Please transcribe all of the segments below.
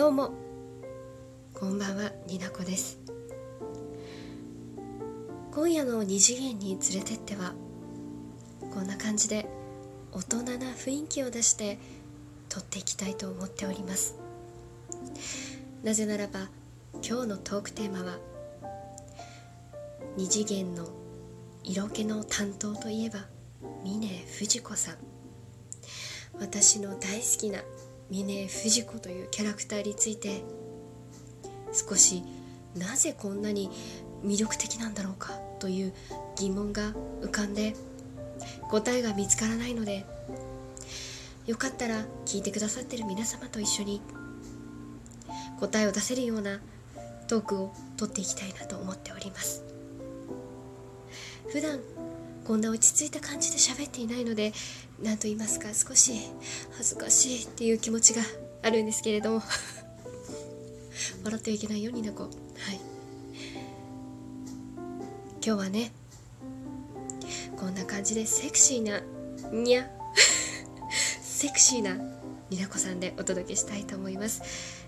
どうも。こんばんはになこです。今夜の二次元に連れてってはこんな感じで大人な雰囲気を出して撮っていきたいと思っております。なぜならば今日のトークテーマは二次元の色気の担当といえば峰不二子さん。私の大好きな峰不二子というキャラクターについて少しなぜこんなに魅力的なんだろうかという疑問が浮かんで答えが見つからないのでよかったら聞いてくださってる皆様と一緒に答えを出せるようなトークをとっていきたいなと思っております。普段こんな落ち着いた感じで喋っていないので何と言いますか少し恥ずかしいっていう気持ちがあるんですけれども。笑ってはいけないよになこはい。今日はねこんな感じでセクシーなにゃ セクシーなになこさんでお届けしたいと思います。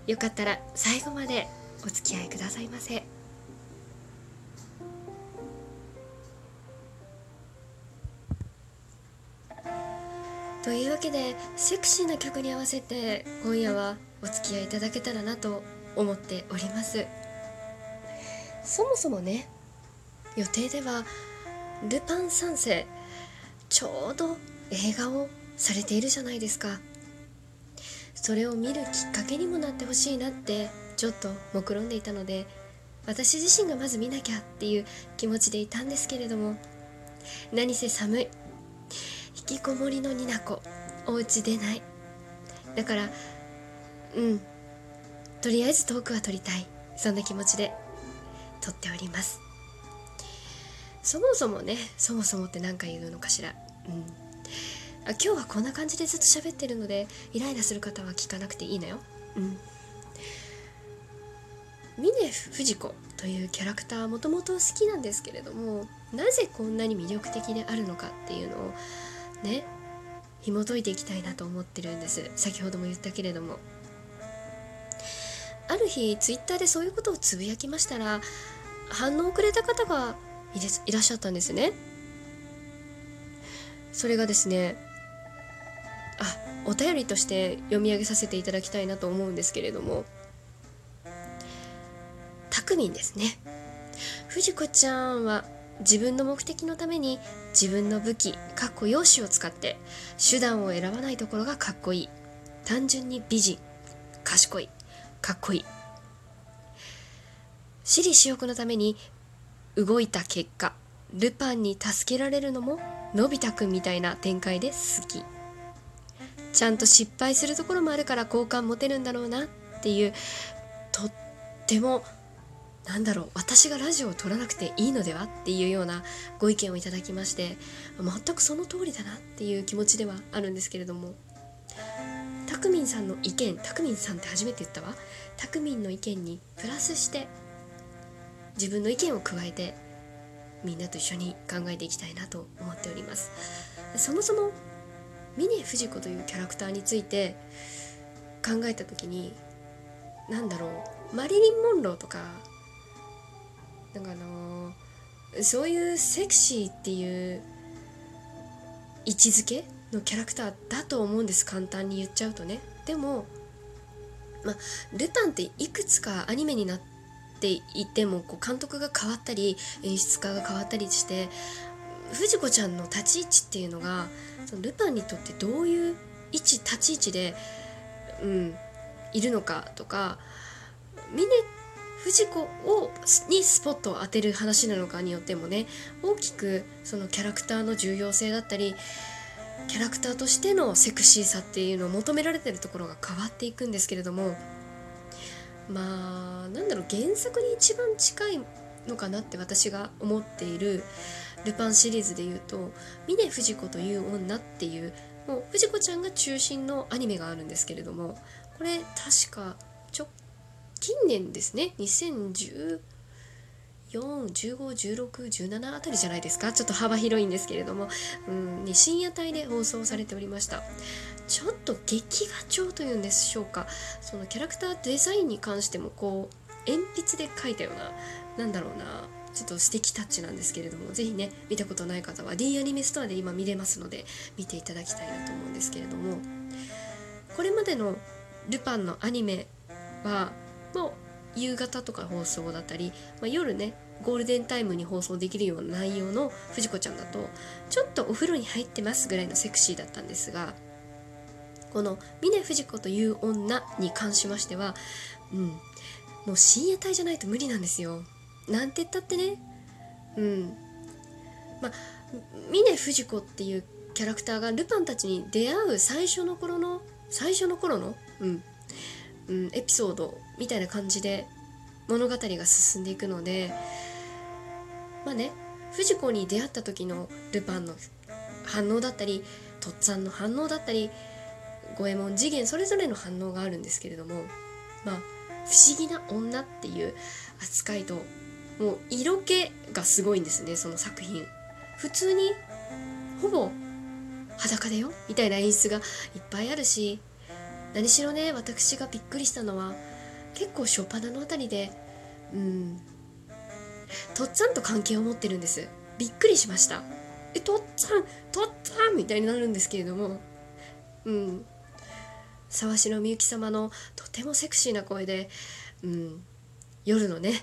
よかったら最後までお付き合いくださいませ。けでセクシーな曲に合わせて今夜はお付き合いいただけたらなと思っております。そもそもね予定では「ルパン三世」ちょうど映画をされているじゃないですか。それを見るきっかけにもなってほしいなってちょっと目論んでいたので私自身がまず見なきゃっていう気持ちでいたんですけれども何せ寒い。引きこもりのニナコ。お家出ない。だからうん。とりあえずトークは撮りたい。そんな気持ちで撮っております。そもそもねそもそもって何か言うのかしら。うん。あ今日はこんな感じでずっと喋ってるのでイライラする方は聞かなくていいのよ。うん。峰不二子というキャラクターもともと好きなんですけれどもなぜこんなに魅力的であるのかっていうのをね紐解いていきたいなと思ってるんです。先ほども言ったけれども。ある日ツイッターでそういうことをつぶやきましたら反応をくれた方がいらっしゃったんですね。それがですねあお便りとして読み上げさせていただきたいなと思うんですけれども。たくみんですね。藤子ちゃんは自分の目的のために自分の武器かっこ容姿を使って手段を選ばないところがかっこいい。単純に美人賢いかっこいい。私利私欲のために動いた結果ルパンに助けられるのものび太くんみたいな展開で好き。ちゃんと失敗するところもあるから好感持てるんだろうなっていうとってもなんだろう私がラジオを撮らなくていいのではっていうようなご意見をいただきまして全くその通りだなっていう気持ちではあるんですけれども。たくみんさんの意見たくみんさんって初めて言ったわ。たくみんの意見にプラスして自分の意見を加えてみんなと一緒に考えていきたいなと思っております。そもそも峰不二子というキャラクターについて考えた時に何だろうマリリン・モンローとかなんかあのー、そういうセクシーっていう位置づけのキャラクターだと思うんです簡単に言っちゃうとね。でもまあルパンっていくつかアニメになっていてもこう監督が変わったり演出家が変わったりして藤子ちゃんの立ち位置っていうのがそのルパンにとってどういう位置立ち位置で、うん、いるのかとか峰藤子をにスポットを当てる話なのかによってもね大きくそのキャラクターの重要性だったりキャラクターとしてのセクシーさっていうのを求められてるところが変わっていくんですけれどもまあなんだろう原作に一番近いのかなって私が思っているルパンシリーズで言うと「峰不二子という女」っていうもう藤子ちゃんが中心のアニメがあるんですけれどもこれ確か直近年ですね。2014 15、16、17あたりじゃないですか。ちょっと幅広いんですけれども、うん、に深夜帯で放送されておりました。ちょっと劇画調というんでしょうか。そのキャラクターデザインに関してもこう鉛筆で描いたようななんだろうなちょっと素敵タッチなんですけれども。是非ね見たことない方は D アニメストアで今見れますので見ていただきたいなと思うんですけれども。これまでのルパンのアニメはもう夕方とか放送だったり、まあ、夜ねゴールデンタイムに放送できるような内容の藤子ちゃんだとちょっとお風呂に入ってますぐらいのセクシーだったんですがこの峰不二子という女に関しましてはうんもう深夜帯じゃないと無理なんですよ。なんて言ったってねうん。まあ峰不二子っていうキャラクターがルパンたちに出会う最初の頃の最初の頃のうん、うん、エピソードみたいな感じで物語が進んでいくのでまあね藤子に出会った時のルパンの反応だったりとっつぁんの反応だったり五右衛門次元それぞれの反応があるんですけれどもまあ不思議な女っていう扱いともう色気がすごいんですねその作品。普通にほぼ裸だよみたいな演出がいっぱいあるし何しろね私がびっくりしたのは結構初っ端のあたりでうんとっつぁんと関係を持ってるんです。びっくりしました。えとっつぁんとっつぁんみたいになるんですけれどもうん。沢城みゆき様のとてもセクシーな声で、うん、夜のね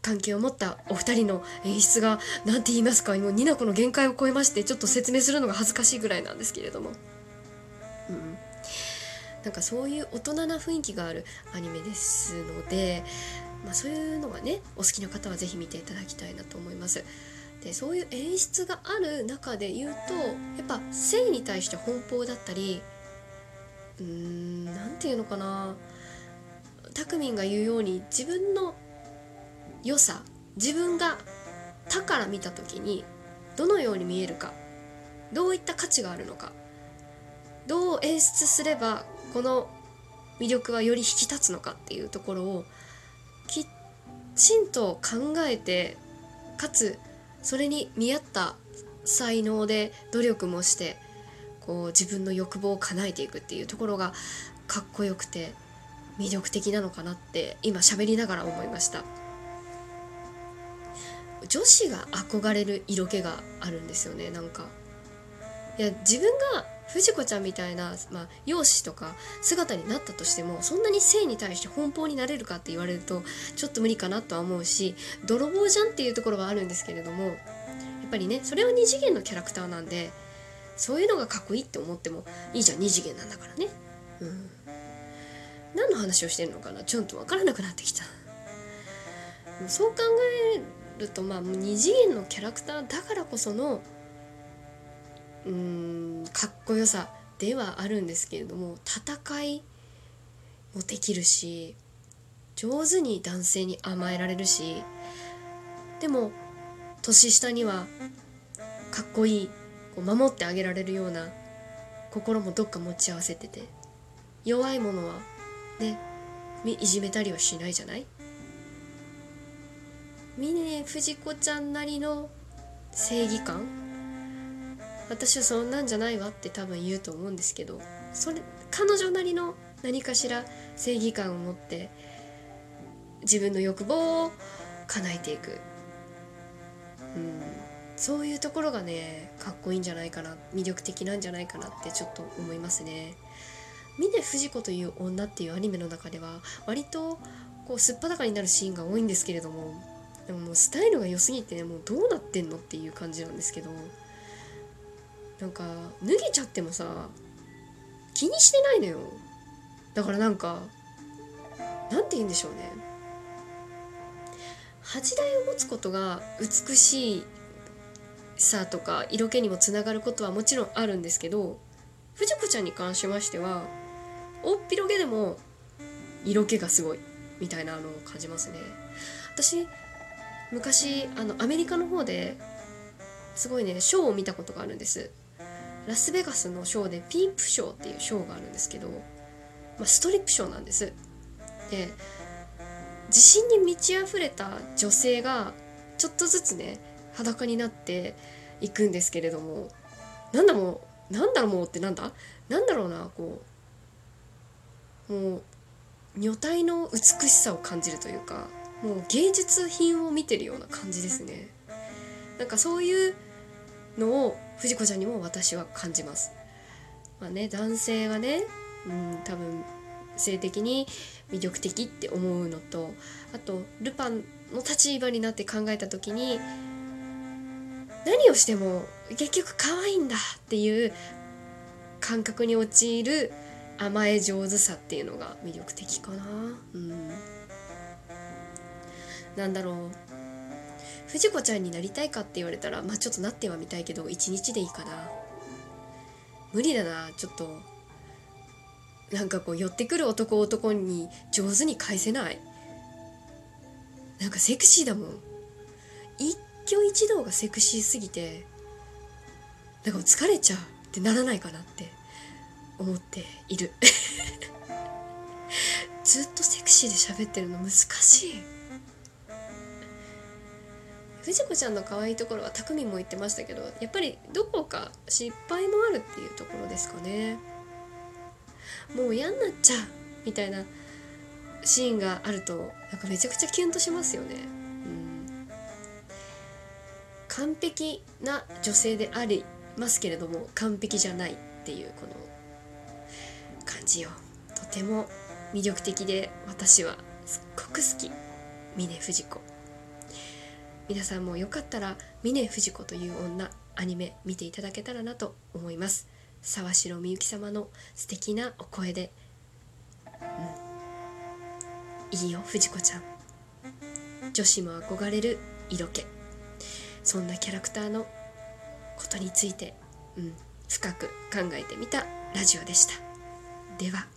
関係を持ったお二人の演出が何て言いますかもうニナコの限界を超えましてちょっと説明するのが恥ずかしいぐらいなんですけれども、なんかそういう大人な雰囲気があるアニメですので、まあ、そういうのがねお好きな方は是非見ていただきたいなと思います。でそういう演出がある中で言うとやっぱ性に対して奔放だったりうーん何て言うのかなたくみんが言うように自分の良さ自分が他から見た時にどのように見えるかどういった価値があるのかどう演出すればこの魅力はより引き立つのかっていうところをきちんと考えてかつそれに見合った才能で努力もしてこう自分の欲望を叶えていくっていうところがかっこよくて魅力的なのかなって今喋りながら思いました。女子が憧れる色気があるんですよねなんか。いや自分が藤子ちゃんみたいな、まあ、容姿とか姿になったとしてもそんなに性に対して奔放になれるかって言われるとちょっと無理かなとは思うし泥棒じゃんっていうところはあるんですけれどもやっぱりねそれは二次元のキャラクターなんでそういうのがかっこいいって思ってもいいじゃん二次元なんだからね。うん。何の話をしてるのかな？ちょっと分からなくなってきた。そう考えるとまあ二次元のキャラクターだからこそのうんかっこよさではあるんですけれども戦いもできるし上手に男性に甘えられるしでも年下にはかっこいいこう守ってあげられるような心もどっか持ち合わせてて弱いものはねいじめたりはしないじゃない？峰不二子ちゃんなりの正義感私はそんなんじゃないわって多分言うと思うんですけどそれ彼女なりの何かしら正義感を持って自分の欲望を叶えていくうんそういうところがねかっこいいんじゃないかな魅力的なんじゃないかなってちょっと思いますね。峰不二子という女っていうアニメの中では割とこうすっぱだかになるシーンが多いんですけれどもでももうスタイルが良すぎてねもうどうなってんのっていう感じなんですけどなんか脱げちゃってもさ気にしてないのよ。だからなんかなんて言うんでしょうね。八台を持つことが美しいさとか色気にもつながることはもちろんあるんですけど藤子ちゃんに関しましては大っ広げでも色気がすごいみたいなのを感じますね。私昔あのアメリカの方ですごいねショーを見たことがあるんです。ラスベガスのショーでピープショーっていうショーがあるんですけど、まあ、ストリップショーなんです。で自信に満ち溢れた女性がちょっとずつね裸になっていくんですけれどもなんだもなんだろうもうってなんだ？なんだろうなこうもう女体の美しさを感じるというかもう芸術品を見てるような感じですね。なんかそういうのを藤子ちゃんにも私は感じます。まあね男性はねうん多分性的に魅力的って思うのとあとルパンの立場になって考えた時に何をしても結局可愛いんだっていう感覚に陥る甘え上手さっていうのが魅力的かな。うん。なんだろう。藤子ちゃんになりたいかって言われたらまあちょっとなってはみたいけど一日でいいかな無理だなちょっとなんかこう寄ってくる男男に上手に返せないなんかセクシーだもん一挙一動がセクシーすぎてなんか疲れちゃうってならないかなって思っている ずっとセクシーで喋ってるの難しい。藤子ちゃんの可愛いところは匠も言ってましたけどやっぱりどこか失敗もあるっていうところですかね。もう嫌になっちゃうみたいなシーンがあるとなんかめちゃくちゃキュンとしますよね、うん、完璧な女性でありますけれども完璧じゃないっていうこの感じよ。とても魅力的で私はすっごく好き。峰不二子。皆さんもよかったら峰不二子という女アニメ見ていただけたらなと思います。沢城みゆき様の素敵なお声で、うん、いいよ藤子ちゃん。女子も憧れる色気。そんなキャラクターのことについて、うん、深く考えてみたラジオでした。では。